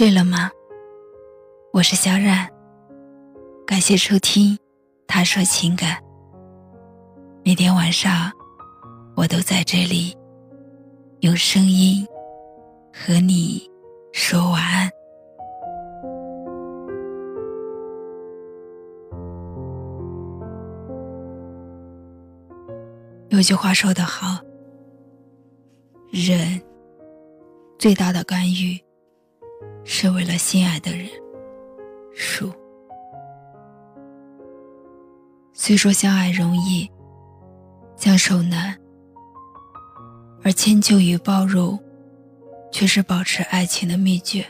睡了吗？我是小冉，感谢收听《他说情感》。每天晚上，我都在这里，用声音和你说晚安。有句话说得好，人最大的干预。是为了心爱的人，树。虽说相爱容易，相守难，而迁就与包容，却是保持爱情的秘诀。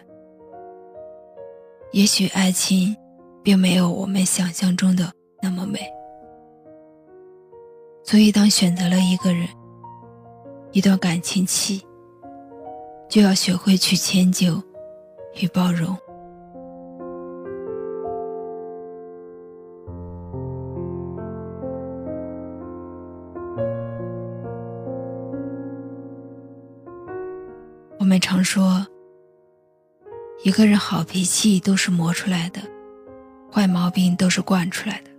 也许爱情，并没有我们想象中的那么美，所以当选择了一个人，一段感情期，就要学会去迁就。与包容。我们常说，一个人好脾气都是磨出来的，坏毛病都是惯出来的。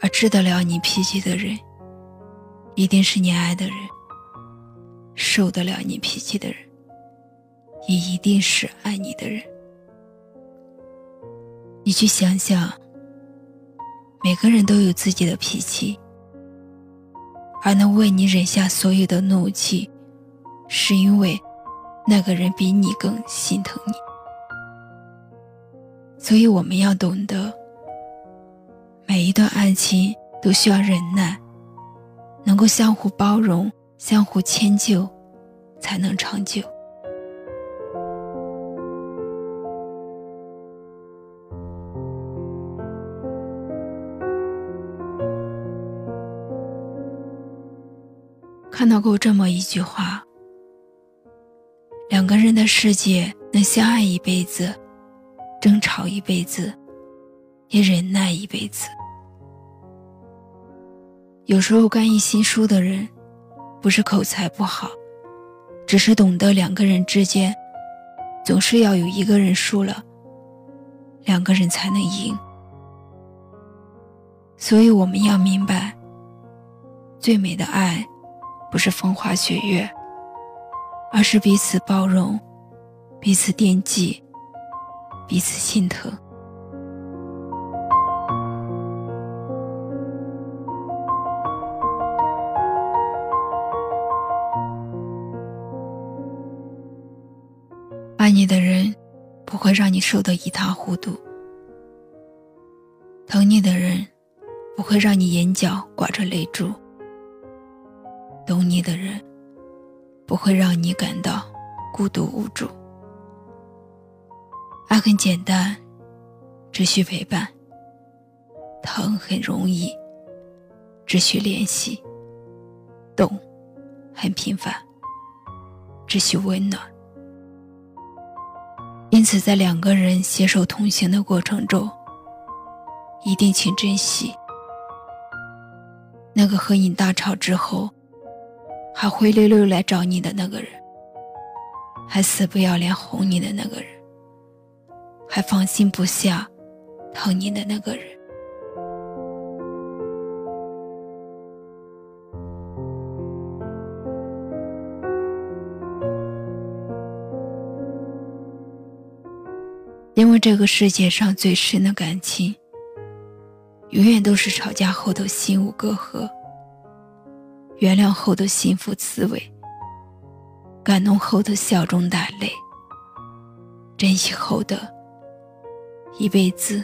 而治得了你脾气的人，一定是你爱的人；受得了你脾气的人。也一定是爱你的人。你去想想，每个人都有自己的脾气，而能为你忍下所有的怒气，是因为那个人比你更心疼你。所以我们要懂得，每一段爱情都需要忍耐，能够相互包容、相互迁就，才能长久。看到过这么一句话：两个人的世界能相爱一辈子，争吵一辈子，也忍耐一辈子。有时候干一心输的人，不是口才不好，只是懂得两个人之间，总是要有一个人输了，两个人才能赢。所以我们要明白，最美的爱。不是风花雪月，而是彼此包容，彼此惦记，彼此心疼。爱你的人不会让你受得一塌糊涂，疼你的人不会让你眼角挂着泪珠。懂你的人，不会让你感到孤独无助。爱很简单，只需陪伴；疼很容易，只需联系；懂很平凡，只需温暖。因此，在两个人携手同行的过程中，一定请珍惜那个和你大吵之后。还灰溜溜来找你的那个人，还死不要脸哄你的那个人，还放心不下疼你的那个人，因为这个世界上最深的感情，永远都是吵架后的心无隔阂。原谅后的幸福滋味，感动后的笑中带泪，珍惜后的一辈子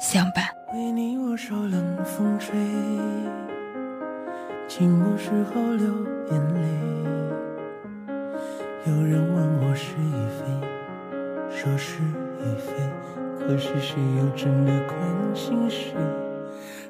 相伴。为你我受冷风吹，寂寞时候流眼泪。有人问我是与非，说是与非，可是谁又真的关心谁？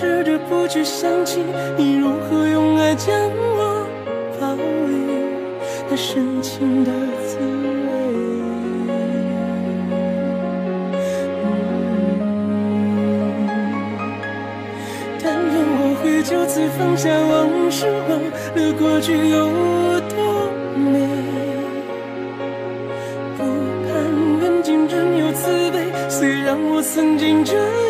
试着不去想起你如何用爱将我包围，那深情的滋味。但愿我会就此放下往事，忘了过去有多美。不盼缘尽仍有慈悲，虽然我曾经这样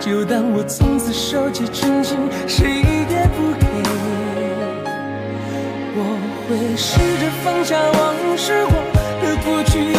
就当我从此收起真情，谁也不给。我会试着放下往事，忘了过去有